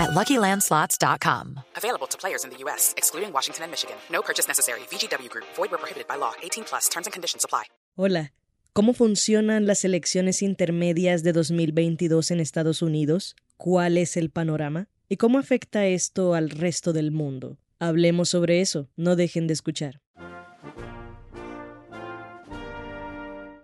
at LuckyLandSlots.com. Available to players in the U.S., excluding Washington and Michigan. No purchase necessary. VGW Group. Void where prohibited by law. 18 plus. Terms and conditions apply. Hola. ¿Cómo funcionan las elecciones intermedias de 2022 en Estados Unidos? ¿Cuál es el panorama? ¿Y cómo afecta esto al resto del mundo? Hablemos sobre eso. No dejen de escuchar.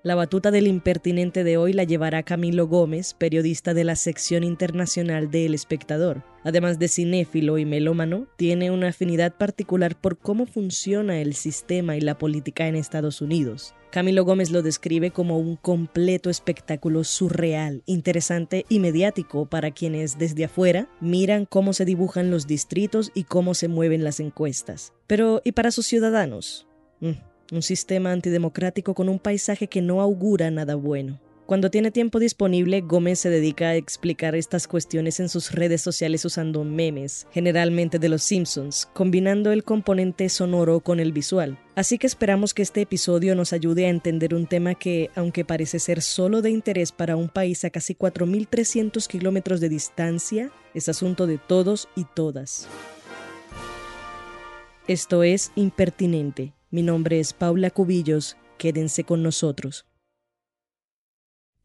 La batuta del impertinente de hoy la llevará Camilo Gómez, periodista de la sección internacional de El Espectador. Además de cinéfilo y melómano, tiene una afinidad particular por cómo funciona el sistema y la política en Estados Unidos. Camilo Gómez lo describe como un completo espectáculo surreal, interesante y mediático para quienes desde afuera miran cómo se dibujan los distritos y cómo se mueven las encuestas. Pero, ¿y para sus ciudadanos? Mm, un sistema antidemocrático con un paisaje que no augura nada bueno. Cuando tiene tiempo disponible, Gómez se dedica a explicar estas cuestiones en sus redes sociales usando memes, generalmente de los Simpsons, combinando el componente sonoro con el visual. Así que esperamos que este episodio nos ayude a entender un tema que, aunque parece ser solo de interés para un país a casi 4.300 kilómetros de distancia, es asunto de todos y todas. Esto es Impertinente. Mi nombre es Paula Cubillos. Quédense con nosotros.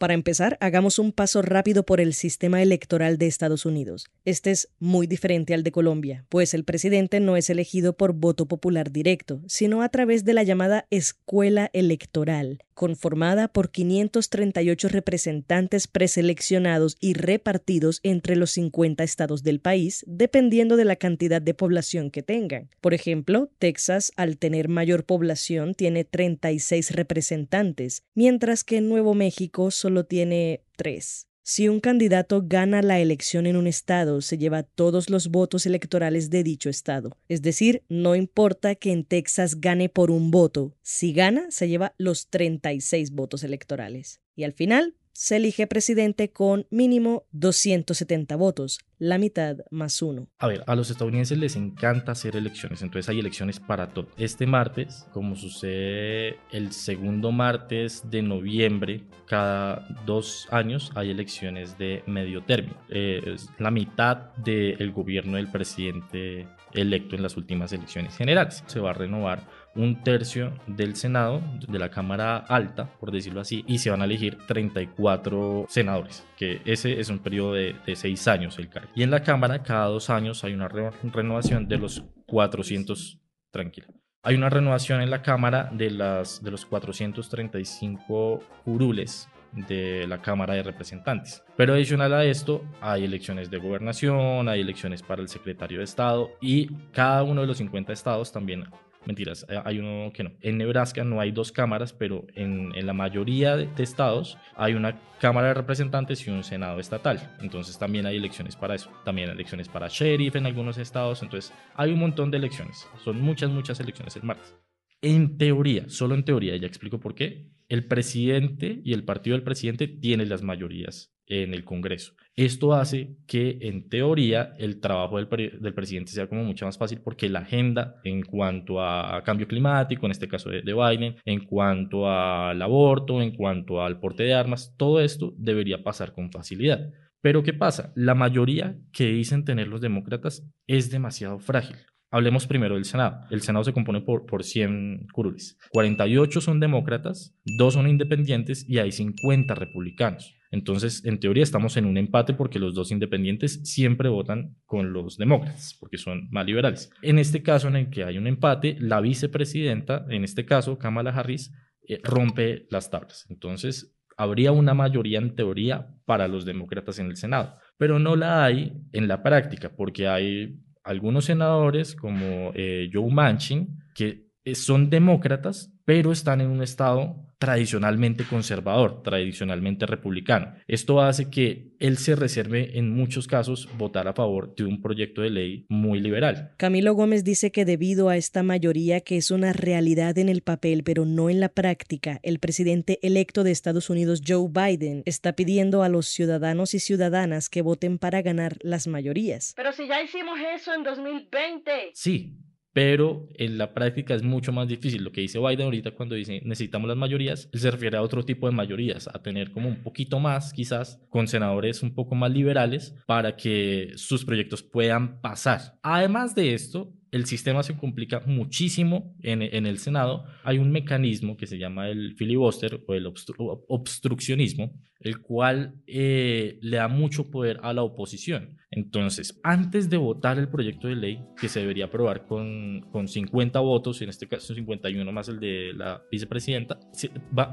Para empezar, hagamos un paso rápido por el sistema electoral de Estados Unidos. Este es muy diferente al de Colombia, pues el presidente no es elegido por voto popular directo, sino a través de la llamada escuela electoral, conformada por 538 representantes preseleccionados y repartidos entre los 50 estados del país, dependiendo de la cantidad de población que tengan. Por ejemplo, Texas, al tener mayor población, tiene 36 representantes, mientras que Nuevo México solo tiene 3. Si un candidato gana la elección en un estado, se lleva todos los votos electorales de dicho estado. Es decir, no importa que en Texas gane por un voto, si gana, se lleva los 36 votos electorales. Y al final, se elige presidente con mínimo 270 votos, la mitad más uno. A ver, a los estadounidenses les encanta hacer elecciones, entonces hay elecciones para todo. Este martes, como sucede el segundo martes de noviembre, cada dos años hay elecciones de medio término. Eh, es la mitad del gobierno del presidente electo en las últimas elecciones generales. Se va a renovar un tercio del Senado, de la Cámara Alta, por decirlo así, y se van a elegir 34 senadores, que ese es un periodo de, seis años el cargo. Y en la Cámara, cada dos años hay una renovación de los 400, tranquila. Hay una renovación en la Cámara de, las, de los 435 curules de la Cámara de Representantes. Pero adicional a esto, hay elecciones de gobernación, hay elecciones para el secretario de Estado y cada uno de los 50 estados también Mentiras, eh, hay uno que no. En Nebraska no hay dos cámaras, pero en, en, la mayoría de estados hay una Cámara de Representantes y un Senado estatal. Entonces también hay elecciones para eso. También hay elecciones para sheriff en algunos estados. Entonces hay un montón de elecciones. Son muchas, muchas elecciones el martes. En teoría, solo en teoría, ya explico por qué, el presidente y el partido del presidente tienen las mayorías en el Congreso. Esto hace que, en teoría, el trabajo del, presidente sea como mucho más fácil porque la agenda en cuanto a cambio climático, en este caso de, de Biden, en cuanto al aborto, en cuanto al porte de armas, todo esto debería pasar con facilidad. Pero ¿qué pasa? La mayoría que dicen tener los demócratas es demasiado frágil. Hablemos primero del Senado. El Senado se compone por, por 100 curules. 48 son demócratas, 2 son independientes y hay 50 republicanos. Entonces, en teoría estamos en un empate porque los dos independientes siempre votan con los demócratas, porque son más liberales. En este caso en el que hay un empate, la vicepresidenta, en este caso Kamala Harris, eh, rompe las tablas. Entonces, habría una mayoría en teoría para los demócratas en el Senado, pero no la hay en la práctica, porque hay algunos senadores como eh, Joe Manchin que son demócratas, pero están en un estado tradicionalmente conservador, tradicionalmente republicano. Esto hace que él se reserve en muchos casos votar a favor de un proyecto de ley muy liberal. Camilo Gómez dice que debido a esta mayoría que es una realidad en el papel pero no en la práctica, el presidente electo de Estados Unidos Joe Biden está pidiendo a los ciudadanos y ciudadanas que voten para ganar las mayorías. Pero si ya hicimos eso en 2020. Sí, pero en la práctica es mucho más difícil. Lo que dice Biden ahorita cuando dice necesitamos las mayorías, él se refiere a otro tipo de mayorías, a tener como un poquito más, quizás, con senadores un poco más liberales para que sus proyectos puedan pasar. Además de esto, el sistema se complica muchísimo en, el Senado. Hay un mecanismo que se llama el filibuster o el obstruccionismo, el cual eh, le da mucho poder a la oposición. Entonces, antes de votar el proyecto de ley, que se debería aprobar con, con 50 votos, en este caso 51 más el de la vicepresidenta,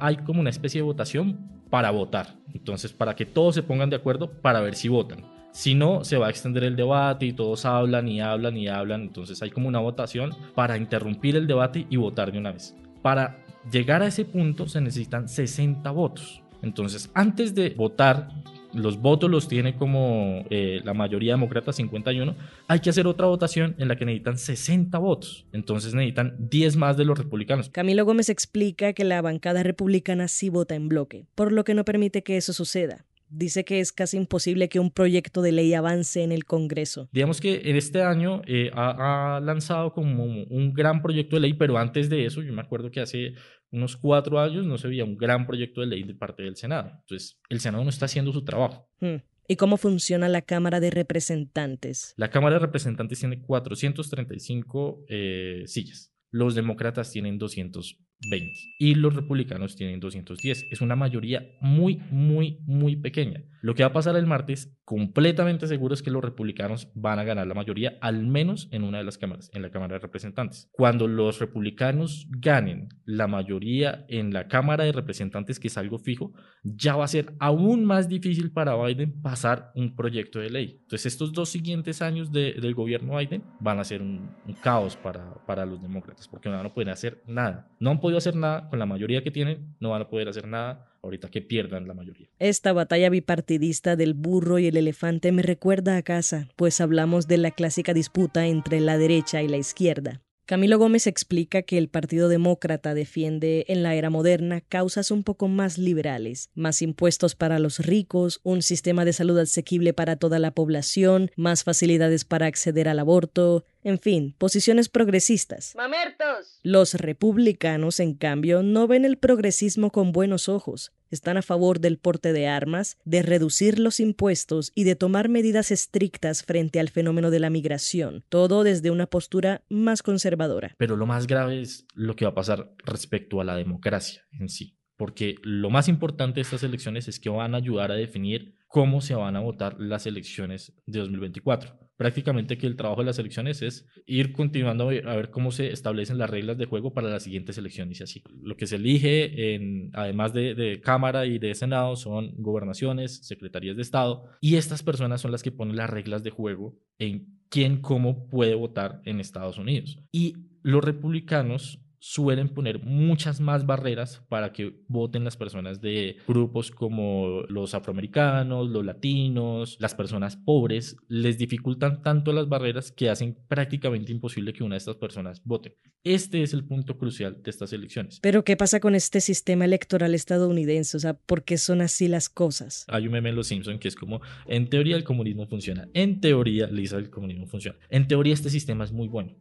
hay como una especie de votación para votar. Entonces, para que todos se pongan de acuerdo para ver si votan. Si no, se va a extender el debate y todos hablan y hablan y hablan. Entonces hay como una votación para interrumpir el debate y votar de una vez. Para llegar a ese punto se necesitan 60 votos. Entonces, antes de votar, los votos los tiene como eh, la mayoría demócrata, 51, hay que hacer otra votación en la que necesitan 60 votos. Entonces necesitan 10 más de los republicanos. Camilo Gómez explica que la bancada republicana sí vota en bloque, por lo que no permite que eso suceda dice que es casi imposible que un proyecto de ley avance en el Congreso. Digamos que en este año eh, ha, lanzado como un gran proyecto de ley, pero antes de eso, yo me acuerdo que hace unos cuatro años no se veía un gran proyecto de ley de parte del Senado. Entonces, el Senado no está haciendo su trabajo. Hmm. ¿Y cómo funciona la Cámara de Representantes? La Cámara de Representantes tiene 435 eh, sillas. Los demócratas tienen 200 20 y los republicanos tienen 210. Es una mayoría muy, muy, muy pequeña. Lo que va a pasar el martes, completamente seguro, es que los republicanos van a ganar la mayoría, al menos en una de las cámaras, en la Cámara de Representantes. Cuando los republicanos ganen la mayoría en la Cámara de Representantes, que es algo fijo, ya va a ser aún más difícil para Biden pasar un proyecto de ley. Entonces, estos dos siguientes años del gobierno Biden van a ser un, caos para, para los demócratas, porque no van a poder hacer nada. No han podido hacer nada con la mayoría que tienen, no van a poder hacer nada ahorita que pierdan la mayoría. Esta batalla bipartidista del burro y el elefante me recuerda a casa, pues hablamos de la clásica disputa entre la derecha y la izquierda. Camilo Gómez explica que el Partido Demócrata defiende en la era moderna causas un poco más liberales, más impuestos para los ricos, un sistema de salud asequible para toda la población, más facilidades para acceder al aborto, en fin, posiciones progresistas. ¡Mamertos! Los republicanos, en cambio, no ven el progresismo con buenos ojos. Están a favor del porte de armas, de reducir los impuestos y de tomar medidas estrictas frente al fenómeno de la migración, todo desde una postura más conservadora. Pero lo más grave es lo que va a pasar respecto a la democracia en sí porque lo más importante de estas elecciones es que van a ayudar a definir cómo se van a votar las elecciones de 2024. Prácticamente que el trabajo de las elecciones es ir continuando a ver cómo se establecen las reglas de juego para las siguientes elecciones y así. Lo que se elige, en, además de, de Cámara y de Senado, son gobernaciones, secretarías de Estado, y estas personas son las que ponen las reglas de juego en quién, cómo puede votar en Estados Unidos. Y los republicanos suelen poner muchas más barreras para que voten las personas de grupos como los afroamericanos, los latinos, las personas pobres, les dificultan tanto las barreras que hacen prácticamente imposible que una de estas personas vote. Este es el punto crucial de estas elecciones. Pero ¿qué pasa con este sistema electoral estadounidense? O sea, ¿por qué son así las cosas? Hay un meme en Los Simpson que es como, en teoría el comunismo funciona, en teoría, Lisa, el comunismo funciona. En teoría este sistema es muy bueno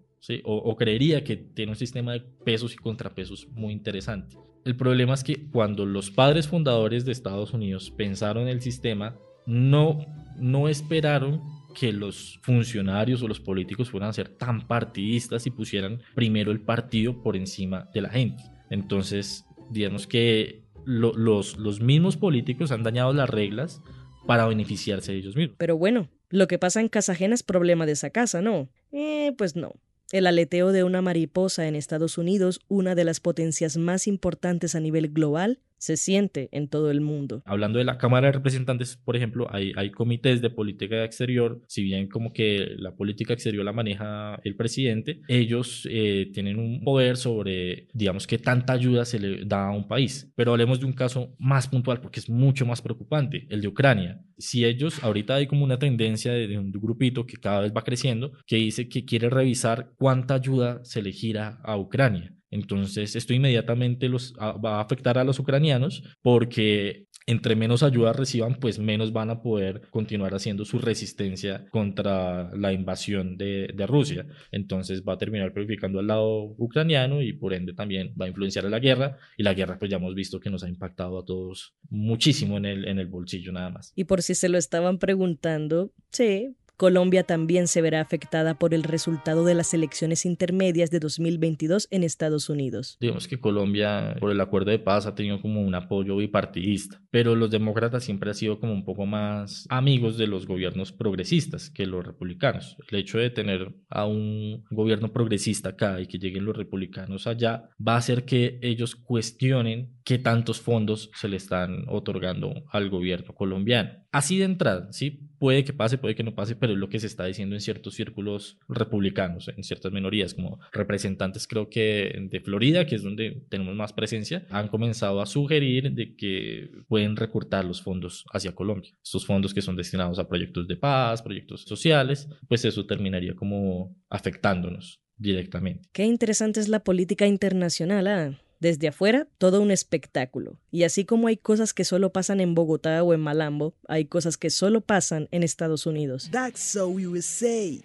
o, creería que tiene un sistema de pesos y contrapesos muy interesante. El problema es que cuando los padres fundadores de Estados Unidos pensaron el sistema, no, no esperaron que los funcionarios o los políticos fueran a ser tan partidistas y pusieran primero el partido por encima de la gente. Entonces, digamos que los, los mismos políticos han dañado las reglas para beneficiarse de ellos mismos. Pero bueno, lo que pasa en casa ajena es problema de esa casa, ¿no? Eh, pues no. El aleteo de una mariposa en Estados Unidos, una de las potencias más importantes a nivel global, se siente en todo el mundo. Hablando de la Cámara de Representantes, por ejemplo, hay, comités de política exterior, si bien como que la política exterior la maneja el presidente, ellos eh, tienen un poder sobre, digamos, qué tanta ayuda se le da a un país. Pero hablemos de un caso más puntual porque es mucho más preocupante, el de Ucrania. Si ellos, ahorita hay como una tendencia de, de un grupito que cada vez va creciendo, que dice que quiere revisar cuánta ayuda se le gira a Ucrania. Entonces, esto inmediatamente los, va a afectar a los ucranianos porque entre menos ayuda reciban, pues menos van a poder continuar haciendo su resistencia contra la invasión de, Rusia. Entonces va a terminar purificando al lado ucraniano y por ende también va a influenciar a la guerra. Y la guerra, pues ya hemos visto que nos ha impactado a todos muchísimo en el, en el bolsillo nada más. Y por si se lo estaban preguntando, sí, Colombia también se verá afectada por el resultado de las elecciones intermedias de 2022 en Estados Unidos. Digamos que Colombia, por el acuerdo de paz, ha tenido como un apoyo bipartidista, pero los demócratas siempre han sido como un poco más amigos de los gobiernos progresistas que los republicanos. El hecho de tener a un gobierno progresista acá y que lleguen los republicanos allá va a hacer que ellos cuestionen qué tantos fondos se le están otorgando al gobierno colombiano. Así de entrada, ¿sí? Puede que pase, puede que no pase, pero es lo que se está diciendo en ciertos círculos republicanos, en ciertas minorías, como representantes creo que de Florida, que es donde tenemos más presencia, han comenzado a sugerir que pueden recortar los fondos hacia Colombia. Estos fondos que son destinados a proyectos de paz, proyectos sociales, pues eso terminaría como afectándonos directamente. Qué interesante es la política internacional. ¿eh? Desde afuera, todo un espectáculo. Y así como hay cosas que solo pasan en Bogotá o en Malambo, hay cosas que solo pasan en Estados Unidos.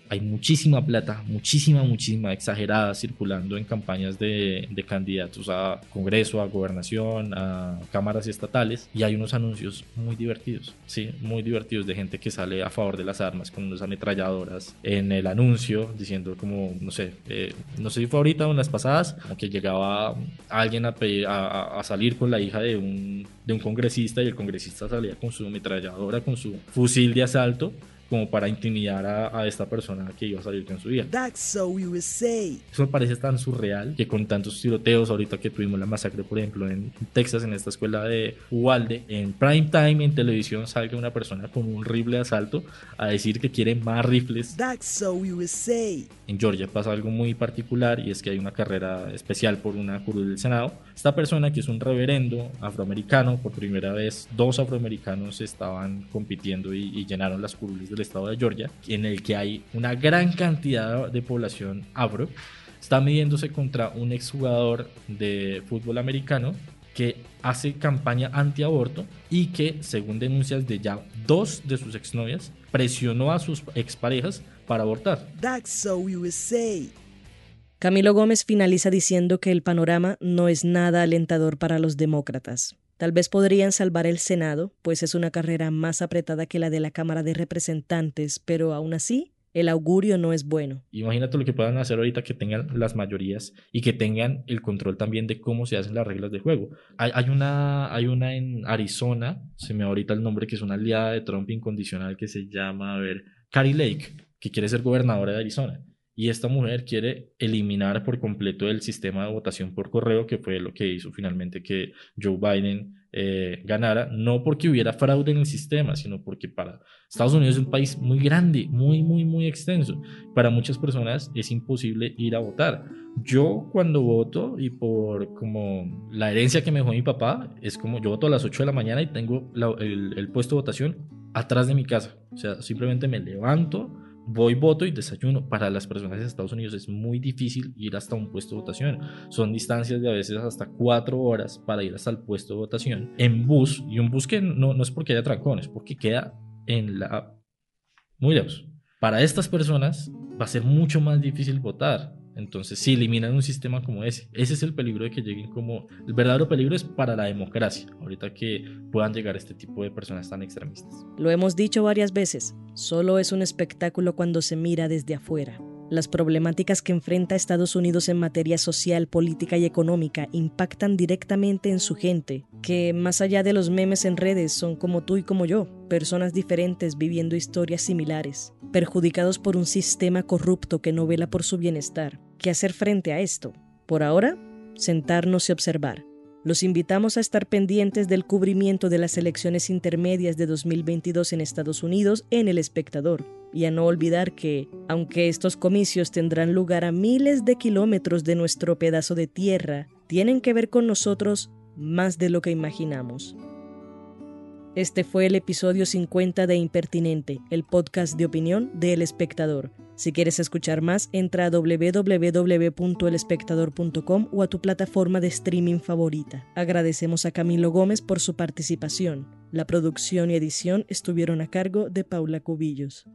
Hay muchísima plata, muchísima, muchísima exagerada circulando en campañas de, de candidatos a Congreso, a Gobernación, a cámaras estatales. Y hay unos anuncios muy divertidos, sí, muy divertidos de gente que sale a favor de las armas con unas ametralladoras en el anuncio, diciendo como, no sé, eh, no sé si fue ahorita o en las pasadas, como que llegaba a alguien a, a, a, salir con la hija de un, de un congresista y el congresista salía con su ametralladora, con su fusil de asalto como para intimidar a, a, esta persona que iba a salir con su hija. So Eso me parece tan surreal que con tantos tiroteos, ahorita que tuvimos la masacre, por ejemplo, en Texas, en esta escuela de Uvalde, en prime time en televisión salga una persona con un rifle de asalto a decir que quiere más rifles. So en Georgia pasa algo muy particular y es que hay una carrera especial por una curul del Senado. Esta persona, que es un reverendo afroamericano, por primera vez dos afroamericanos estaban compitiendo y, y llenaron las curules del estado de Georgia, en el que hay una gran cantidad de población afro, está midiéndose contra un exjugador de fútbol americano que hace campaña antiaborto y que, según denuncias de ya dos de sus exnovias, presionó a sus exparejas para abortar. Camilo Gómez finaliza diciendo que el panorama no es nada alentador para los demócratas. Tal vez podrían salvar el Senado, pues es una carrera más apretada que la de la Cámara de Representantes, pero aún así, el augurio no es bueno. Imagínate lo que puedan hacer ahorita que tengan las mayorías y que tengan el control también de cómo se hacen las reglas de juego. Hay, hay, una, hay una en Arizona, se me ahorita el nombre, que es una aliada de Trump incondicional que se llama, a ver, Carrie Lake, que quiere ser gobernadora de Arizona y esta mujer quiere eliminar por completo el sistema de votación por correo, que fue lo que hizo finalmente que Joe Biden eh, ganara, no porque hubiera fraude en el sistema, sino porque para Estados Unidos es un país muy grande, muy, muy, muy extenso. Para muchas personas es imposible ir a votar. Yo cuando voto y por como la herencia que me dejó mi papá, es como yo voto a las 8 de la mañana y tengo el, el puesto de votación atrás de mi casa. O sea, simplemente me levanto voy, voto y desayuno. Para las personas de Estados Unidos es muy difícil ir hasta un puesto de votación. Son distancias de a veces hasta cuatro horas para ir hasta el puesto de votación en bus. Y un bus que no, no es porque haya trancones, porque queda en la... muy lejos. Para estas personas va a ser mucho más difícil votar. Entonces, si eliminan un sistema como ese, ese es el peligro de que lleguen como... El verdadero peligro es para la democracia, ahorita que puedan llegar este tipo de personas tan extremistas. Lo hemos dicho varias veces, solo es un espectáculo cuando se mira desde afuera. Las problemáticas que enfrenta Estados Unidos en materia social, política y económica impactan directamente en su gente, que más allá de los memes en redes son como tú y como yo, personas diferentes viviendo historias similares, perjudicados por un sistema corrupto que no vela por su bienestar. ¿Qué hacer frente a esto? Por ahora, sentarnos y observar. Los invitamos a estar pendientes del cubrimiento de las elecciones intermedias de 2022 en Estados Unidos en El Espectador y a no olvidar que, aunque estos comicios tendrán lugar a miles de kilómetros de nuestro pedazo de tierra, tienen que ver con nosotros más de lo que imaginamos. Este fue el episodio 50 de Impertinente, el podcast de opinión de El Espectador. Si quieres escuchar más, entra a www.elespectador.com o a tu plataforma de streaming favorita. Agradecemos a Camilo Gómez por su participación. La producción y edición estuvieron a cargo de Paula Cubillos.